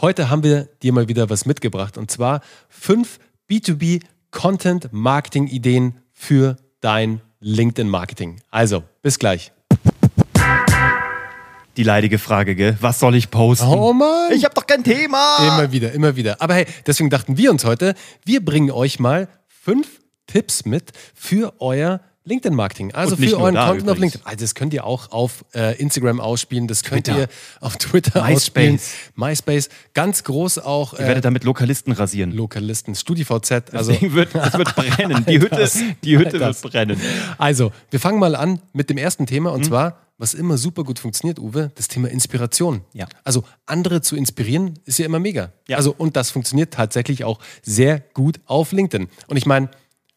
Heute haben wir dir mal wieder was mitgebracht und zwar fünf B2B Content Marketing Ideen für dein LinkedIn Marketing. Also, bis gleich. Die leidige Frage, gell? Was soll ich posten? Oh Mann! Ich habe doch kein Thema! Immer wieder, immer wieder. Aber hey, deswegen dachten wir uns heute, wir bringen euch mal fünf Tipps mit für euer LinkedIn-Marketing. Also für euren Content auf übrigens. LinkedIn. Also das könnt ihr auch auf äh, Instagram ausspielen, das könnt Twitter. ihr auf Twitter MySpace. ausspielen. MySpace. Ganz groß auch Ich äh, werde damit Lokalisten rasieren. Lokalisten, StudiVZ. Also, Deswegen wird, es wird brennen. Die Hütte, das- die Hütte das. wird brennen. also, wir fangen mal an mit dem ersten Thema Mhm. und zwar, was immer super gut funktioniert, Uwe, das Thema Inspiration. Ja. Also andere zu inspirieren, ist ja immer mega. Ja. Also, und das funktioniert tatsächlich auch sehr gut auf LinkedIn. Und ich meine,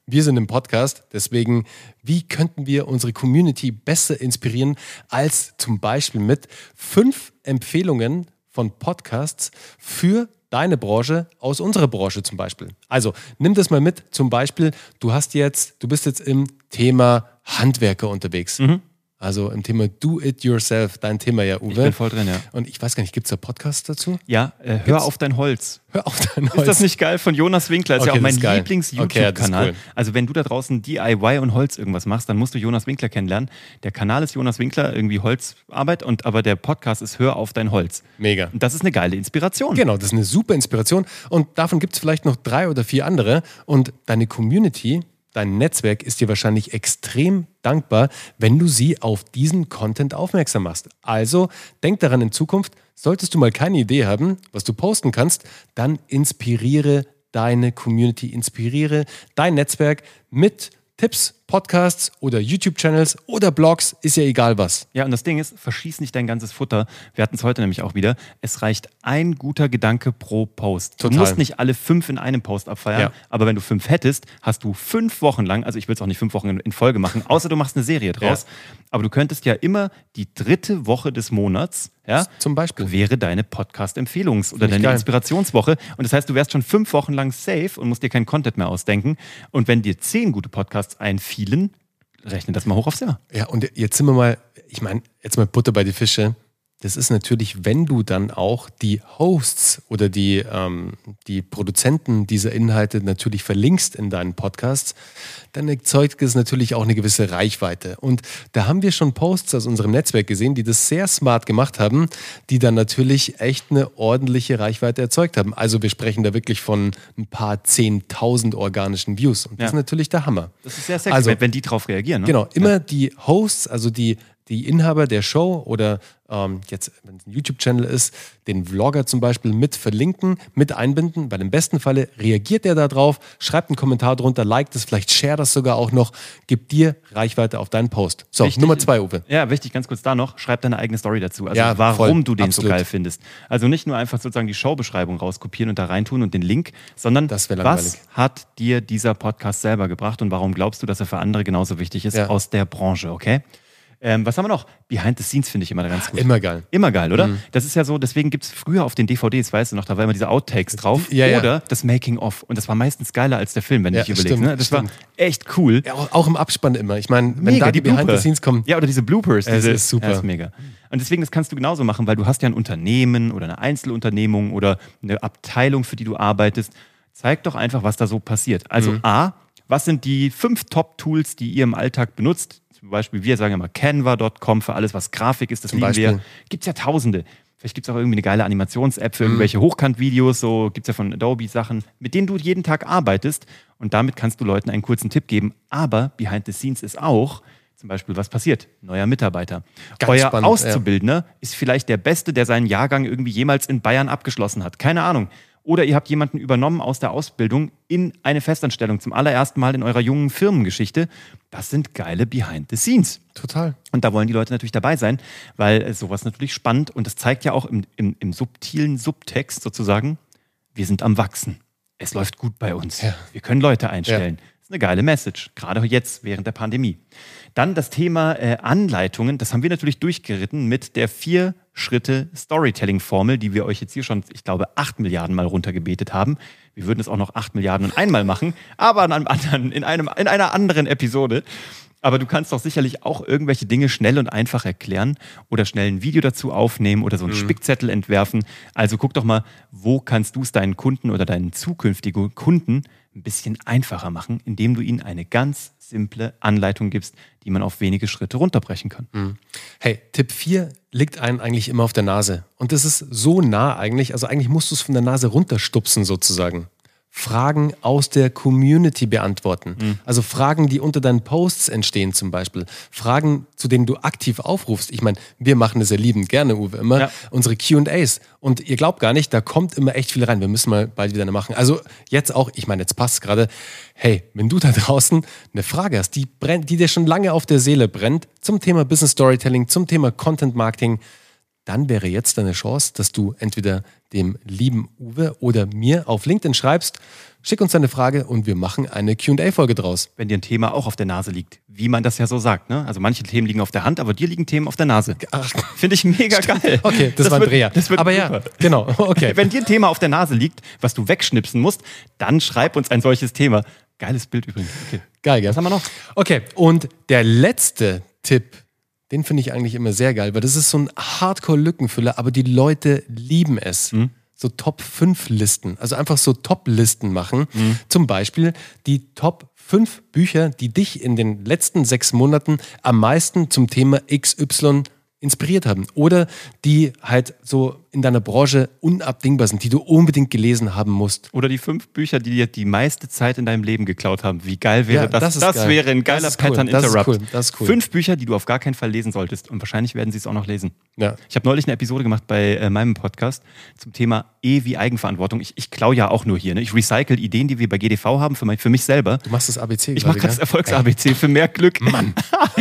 wir sind im Podcast, deswegen, wie könnten wir unsere Community besser inspirieren als zum Beispiel mit fünf Empfehlungen von Podcasts für deine Branche aus unserer Branche zum Beispiel. Also nimm das mal mit. Zum Beispiel, du hast jetzt, du bist jetzt im Thema Handwerker unterwegs. Also im Thema Do It Yourself, dein Thema ja, Uwe. Ich bin voll drin, ja. Und ich weiß gar nicht, gibt es da Podcasts dazu? Ja, äh, hör auf dein Holz. Hör auf dein Ist das nicht geil? Von Jonas Winkler. Ist Okay, ja auch mein. Lieblings-YouTube-Kanal. Okay, cool. Also, wenn du da draußen DIY und Holz irgendwas machst, dann musst du Jonas Winkler kennenlernen. Der Kanal ist Jonas Winkler, irgendwie Holzarbeit, und aber der Podcast ist Hör auf dein Holz. Mega. Und das ist eine geile Inspiration. Genau, das ist eine super Inspiration. Und davon gibt es vielleicht noch drei oder vier andere. Und deine Community, dein Netzwerk ist dir wahrscheinlich extrem dankbar, wenn du sie auf diesen Content aufmerksam machst. Also denk daran in Zukunft, solltest du mal keine Idee haben, was du posten kannst, dann inspiriere deine Community, inspiriere dein Netzwerk mit Tipps, Podcasts oder YouTube-Channels oder Blogs, ist ja egal was. Ja, und das Ding ist, verschieß nicht dein ganzes Futter. Wir hatten es heute nämlich auch wieder. Es reicht ein guter Gedanke pro Post. Total. Du musst nicht alle fünf in einem Post abfeiern, Ja. aber wenn du fünf hättest, hast du fünf Wochen lang, also ich will es auch nicht fünf Wochen in- Folge machen, außer du machst eine Serie draus, aber du könntest ja immer die dritte Woche des Monats, ja, Zum Beispiel. wäre deine Podcast-Empfehlungs- oder deine geil. Inspirationswoche. Und das heißt, du wärst schon fünf Wochen lang safe und musst dir keinen Content mehr ausdenken. Und wenn dir zehn gute Podcasts einfielen, rechne das mal hoch aufs Jahr. Ja, und jetzt sind wir mal, ich meine, jetzt mal Butter bei die Fische. Das ist natürlich, wenn du dann auch die Hosts oder die, ähm, die Produzenten dieser Inhalte natürlich verlinkst in deinen Podcasts, dann erzeugt es natürlich auch eine gewisse Reichweite. Und da haben wir schon Posts aus unserem Netzwerk gesehen, die das sehr smart gemacht haben, die dann natürlich echt eine ordentliche Reichweite erzeugt haben. Also wir sprechen da wirklich von ein paar zehntausend organischen Views. Und das Ja. ist natürlich der Hammer. Das ist sehr sexy, Also- wenn- die drauf reagieren. Ne? Genau, immer die Hosts, also die, die Inhaber der Show oder ähm, jetzt, wenn es ein YouTube-Channel ist, den Vlogger zum Beispiel mit verlinken, mit einbinden. Bei dem besten Falle reagiert er da drauf, schreibt einen Kommentar drunter, liked es, vielleicht share das sogar auch noch, gibt dir Reichweite auf deinen Post. So, Wichtig- Nummer zwei, Uwe. Ja, wichtig, ganz kurz da noch, schreib deine eigene Story dazu. Also Ja, warum voll. du den Absolut. so geil findest. Also nicht nur einfach sozusagen die Showbeschreibung rauskopieren und da reintun und den Link, sondern was hat dir dieser Podcast selber gebracht und warum glaubst du, dass er für andere genauso wichtig ist Ja. aus der Branche, okay? Ähm, was haben wir noch? Behind the Scenes finde ich immer ganz gut. Immer geil. Immer geil, oder? Das ist ja so, deswegen gibt es früher auf den DVDs, weißt du noch, da war immer diese Outtakes drauf. Ja, ja. oder das Making-of. Und das war meistens geiler als der Film, wenn Ja, du dich überlegst. ne? Das stimmt. war echt cool. Ja, auch, auch im Abspann immer. Ich meine, wenn Mega, da die, Behind Blooper. the Scenes kommen, Ja, oder diese Bloopers. Diese, ist super. Ja, ist mega. Und deswegen, das kannst du genauso machen, weil du hast ja ein Unternehmen oder eine Einzelunternehmung oder eine Abteilung, für die du arbeitest. Zeig doch einfach, was da so passiert. Also Mhm. A, was sind die fünf Top-Tools, die ihr im Alltag benutzt? Zum Beispiel, wir sagen immer Canva.com für alles, was Grafik ist, das Zum lieben wir. Beispiel. Gibt es ja tausende. Vielleicht gibt es auch irgendwie eine geile Animations-App Mhm. für irgendwelche Hochkant-Videos, so gibt es ja von Adobe Sachen, mit denen du jeden Tag arbeitest und damit kannst du Leuten einen kurzen Tipp geben. Aber behind the scenes ist auch, zum Beispiel, was passiert? Neuer Mitarbeiter. Ganz Euer spannend, Auszubildender ist vielleicht der Beste, der seinen Jahrgang irgendwie jemals in Bayern abgeschlossen hat. Keine Ahnung. Oder ihr habt jemanden übernommen aus der Ausbildung in eine Festanstellung zum allerersten Mal in eurer jungen Firmengeschichte. Das sind geile Behind the Scenes. total. Und da wollen die Leute natürlich dabei sein, weil sowas natürlich spannend und das zeigt ja auch im, im, im subtilen Subtext sozusagen, wir sind am Wachsen. Es läuft gut bei uns. Ja. Wir können Leute einstellen. Das ist eine geile Message, gerade jetzt während der Pandemie. Dann das Thema äh, Anleitungen, das haben wir natürlich durchgeritten mit der vier Schritte Storytelling-Formel, die wir euch jetzt hier schon, ich glaube, acht Milliarden Mal runtergebetet haben. Wir würden es auch noch acht Milliarden und einmal machen, aber an einem anderen, in, einem, in einer anderen Episode. Aber du kannst doch sicherlich auch irgendwelche Dinge schnell und einfach erklären oder schnell ein Video dazu aufnehmen oder so einen mhm. Spickzettel entwerfen. Also guck doch mal, wo kannst du es deinen Kunden oder deinen zukünftigen Kunden ein bisschen einfacher machen, indem du ihnen eine ganz simple Anleitung gibst, die man auf wenige Schritte runterbrechen kann. Mhm. Hey, Tipp 4 liegt einem eigentlich immer auf der Nase. Und das ist so nah eigentlich, also eigentlich musst du es von der Nase runterstupsen sozusagen. Fragen aus der Community beantworten. Mhm. Also Fragen, die unter deinen Posts entstehen zum Beispiel. Fragen, zu denen du aktiv aufrufst. Ich meine, wir machen das ja liebend gerne, Uwe, immer. Ja. Unsere QAs. Und ihr glaubt gar nicht, da kommt immer echt viel rein. Wir müssen mal bald wieder eine machen. Also jetzt auch, ich meine, jetzt passt gerade. Hey, wenn du da draußen eine Frage hast, die, brennt, die dir schon lange auf der Seele brennt, zum Thema Business Storytelling, zum Thema Content Marketing, dann wäre jetzt deine Chance, dass du entweder dem lieben Uwe oder mir auf LinkedIn schreibst, schick uns deine Frage und wir machen eine QA-Folge draus. Wenn dir ein Thema auch auf der Nase liegt, wie man das ja so sagt. Ne? Also manche Themen liegen auf der Hand, aber dir liegen Themen auf der Nase. Finde ich mega geil. Okay, das, das war Dreher. Das wird aber super. ja, genau. Okay. Wenn dir ein Thema auf der Nase liegt, was du wegschnipsen musst, dann schreib uns ein solches Thema. Geiles Bild übrigens. Okay. Geil, gell? Was haben wir noch? Okay, und der letzte Tipp den finde ich eigentlich immer sehr geil, weil das ist so ein Hardcore-Lückenfüller, aber die Leute lieben es. Mhm. So Top 5 Listen, also einfach so Top-Listen machen. Mhm. Zum Beispiel die Top 5 Bücher, die dich in den letzten sechs Monaten am meisten zum Thema XY inspiriert haben oder die halt so in deiner Branche unabdingbar sind, die du unbedingt gelesen haben musst. Oder die fünf Bücher, die dir die meiste Zeit in deinem Leben geklaut haben. Wie geil wäre ja, das? Das, das geil. wäre ein geiler Pattern cool. Interrupt. Cool. Das ist cool. Fünf Bücher, die du auf gar keinen Fall lesen solltest. Und wahrscheinlich werden sie es auch noch lesen. Ja. Ich habe neulich eine Episode gemacht bei äh, meinem Podcast zum Thema E wie Eigenverantwortung. Ich, ich klaue ja auch nur hier. Ne? Ich recycle Ideen, die wir bei GDV haben, für, mein, für mich selber. Du machst das ABC. Ich mache das Erfolgs-ABC für mehr Glück. Mann.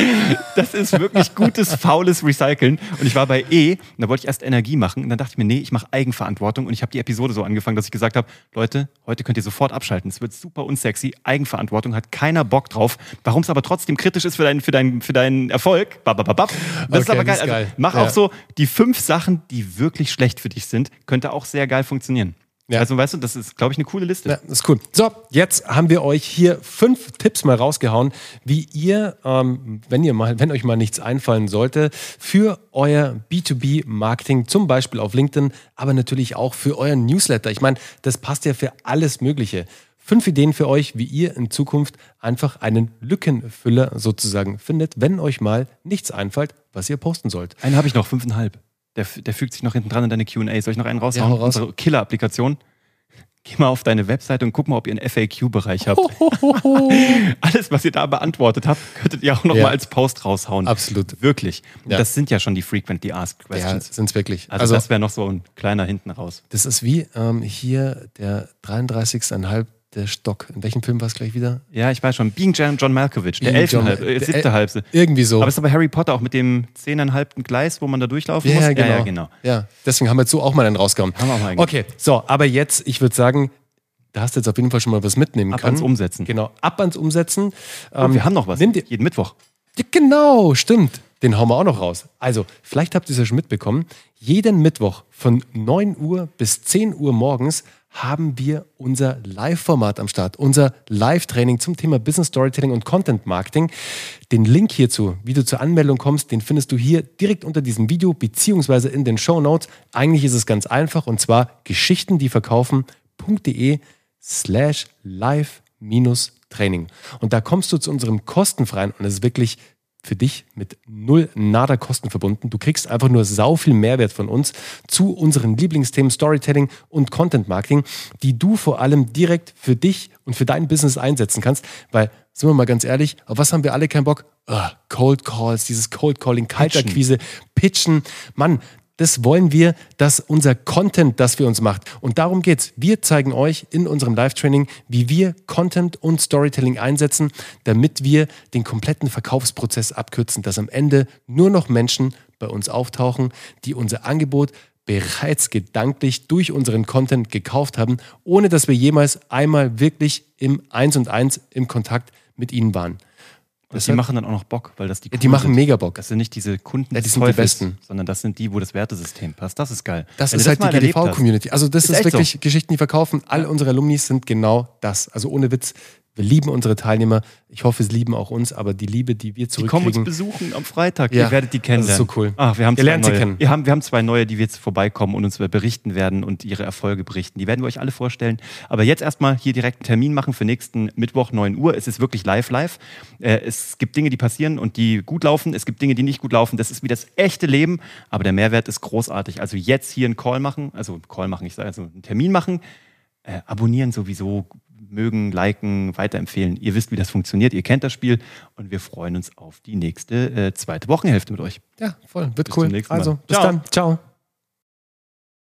das ist wirklich gutes, faules Recyceln. Und ich war bei E, und da wollte ich erst Energie machen. Und dann dachte ich mir, nee, ich mache Eigenverantwortung. Und ich habe die Episode so angefangen, dass ich gesagt habe, Leute, heute könnt ihr sofort abschalten. Es wird super unsexy. Eigenverantwortung hat keiner Bock drauf. Warum es aber trotzdem kritisch ist für, dein, für, dein, für deinen Erfolg. Babababab. Das okay, ist aber geil. ist geil. Also, mach ja. auch so die fünf Sachen, die wirklich schlecht für dich sind, könnte auch sehr geil funktionieren. Ja. Also weißt du, das ist, glaube ich, eine coole Liste. Ja, das ist cool. So, jetzt haben wir euch hier fünf Tipps mal rausgehauen, wie ihr, ähm, wenn ihr mal, wenn euch mal nichts einfallen sollte, für euer B2B-Marketing, zum Beispiel auf LinkedIn, aber natürlich auch für euren Newsletter. Ich meine, das passt ja für alles Mögliche. Fünf Ideen für euch, wie ihr in Zukunft einfach einen Lückenfüller sozusagen findet, wenn euch mal nichts einfällt, was ihr posten sollt. Einen habe ich noch, fünfeinhalb. Der, der fügt sich noch hinten dran in deine QA. Soll ich noch einen raushauen? Ja, raus. Unsere Killer-Applikation. Geh mal auf deine Webseite und guck mal, ob ihr einen FAQ-Bereich habt. Alles, was ihr da beantwortet habt, könntet ihr auch noch ja. mal als Post raushauen. Absolut. Wirklich. Ja. Das sind ja schon die Frequently Asked Questions. Ja, sind es wirklich. Also, also das wäre noch so ein kleiner hinten raus. Das ist wie ähm, hier der 33,5 der Stock. In welchem Film war es gleich wieder? Ja, ich weiß schon. Being John Malkovich, der elfte halb, äh, siebte halbste. Irgendwie so. Aber es ist aber Harry Potter auch mit dem zehneinhalbten Gleis, wo man da durchlaufen ja, muss. Genau. Ja, ja, genau. Ja, deswegen haben wir jetzt so auch mal einen rausgehauen. Haben wir auch mal okay, so, aber jetzt, ich würde sagen, da hast du jetzt auf jeden Fall schon mal was mitnehmen ab können. Ab ans Umsetzen. Genau, ab ans Umsetzen. Oh, ähm, wir haben noch was. Nimm dir, jeden Mittwoch. Ja, genau, stimmt. Den hauen wir auch noch raus. Also, vielleicht habt ihr es ja schon mitbekommen. Jeden Mittwoch von 9 Uhr bis 10 Uhr morgens haben wir unser Live-Format am Start, unser Live-Training zum Thema Business Storytelling und Content Marketing. Den Link hierzu, wie du zur Anmeldung kommst, den findest du hier direkt unter diesem Video beziehungsweise in den Show Notes. Eigentlich ist es ganz einfach und zwar geschichtendieverkaufen.de slash live-training. Und da kommst du zu unserem kostenfreien und es ist wirklich für dich mit null nada Kosten verbunden. Du kriegst einfach nur sau viel Mehrwert von uns zu unseren Lieblingsthemen Storytelling und Content Marketing, die du vor allem direkt für dich und für dein Business einsetzen kannst, weil sind wir mal ganz ehrlich, auf was haben wir alle keinen Bock? Oh, Cold Calls, dieses Cold Calling, Kaltakquise, Pitchen. Mann, das wollen wir, dass unser Content das für uns macht. Und darum geht's. Wir zeigen euch in unserem Live-Training, wie wir Content und Storytelling einsetzen, damit wir den kompletten Verkaufsprozess abkürzen, dass am Ende nur noch Menschen bei uns auftauchen, die unser Angebot bereits gedanklich durch unseren Content gekauft haben, ohne dass wir jemals einmal wirklich im Eins und Eins im Kontakt mit ihnen waren. Das die machen dann auch noch Bock, weil das die ja, Die machen sind. mega Bock. Das sind nicht diese Kunden, ja, die sind die besten. sondern das sind die, wo das Wertesystem passt. Das ist geil. Das Wenn ist halt das die GDV-Community. Also das ist, ist wirklich so. Geschichten, die verkaufen. All unsere Alumnis sind genau das. Also ohne Witz, Wir lieben unsere Teilnehmer. Ich hoffe, sie lieben auch uns, aber die Liebe, die wir Die kommen uns zurückkriegen, besuchen am Freitag. Ja, Ihr werdet die das kennenlernen. ist so cool. Ach, wir haben Ihr lernt sie neue. kennen. Wir haben, wir haben zwei neue, die jetzt vorbeikommen und uns berichten werden und ihre Erfolge berichten. Die werden wir euch alle vorstellen. Aber jetzt erstmal hier direkt einen Termin machen für nächsten Mittwoch 9 Uhr. Es ist wirklich live, live. Äh, es gibt Dinge, die passieren und die gut laufen. Es gibt Dinge, die nicht gut laufen. Das ist wie das echte Leben. Aber der Mehrwert ist großartig. Also jetzt hier einen Call machen, also Call machen, ich sage also einen Termin machen. Äh, abonnieren sowieso, mögen, liken, weiterempfehlen. Ihr wisst, wie das funktioniert. Ihr kennt das Spiel und wir freuen uns auf die nächste äh, zweite Wochenhälfte mit euch. Ja, voll. Wird Bis cool. zum nächsten Mal. Also, bis Ciao. dann. Ciao.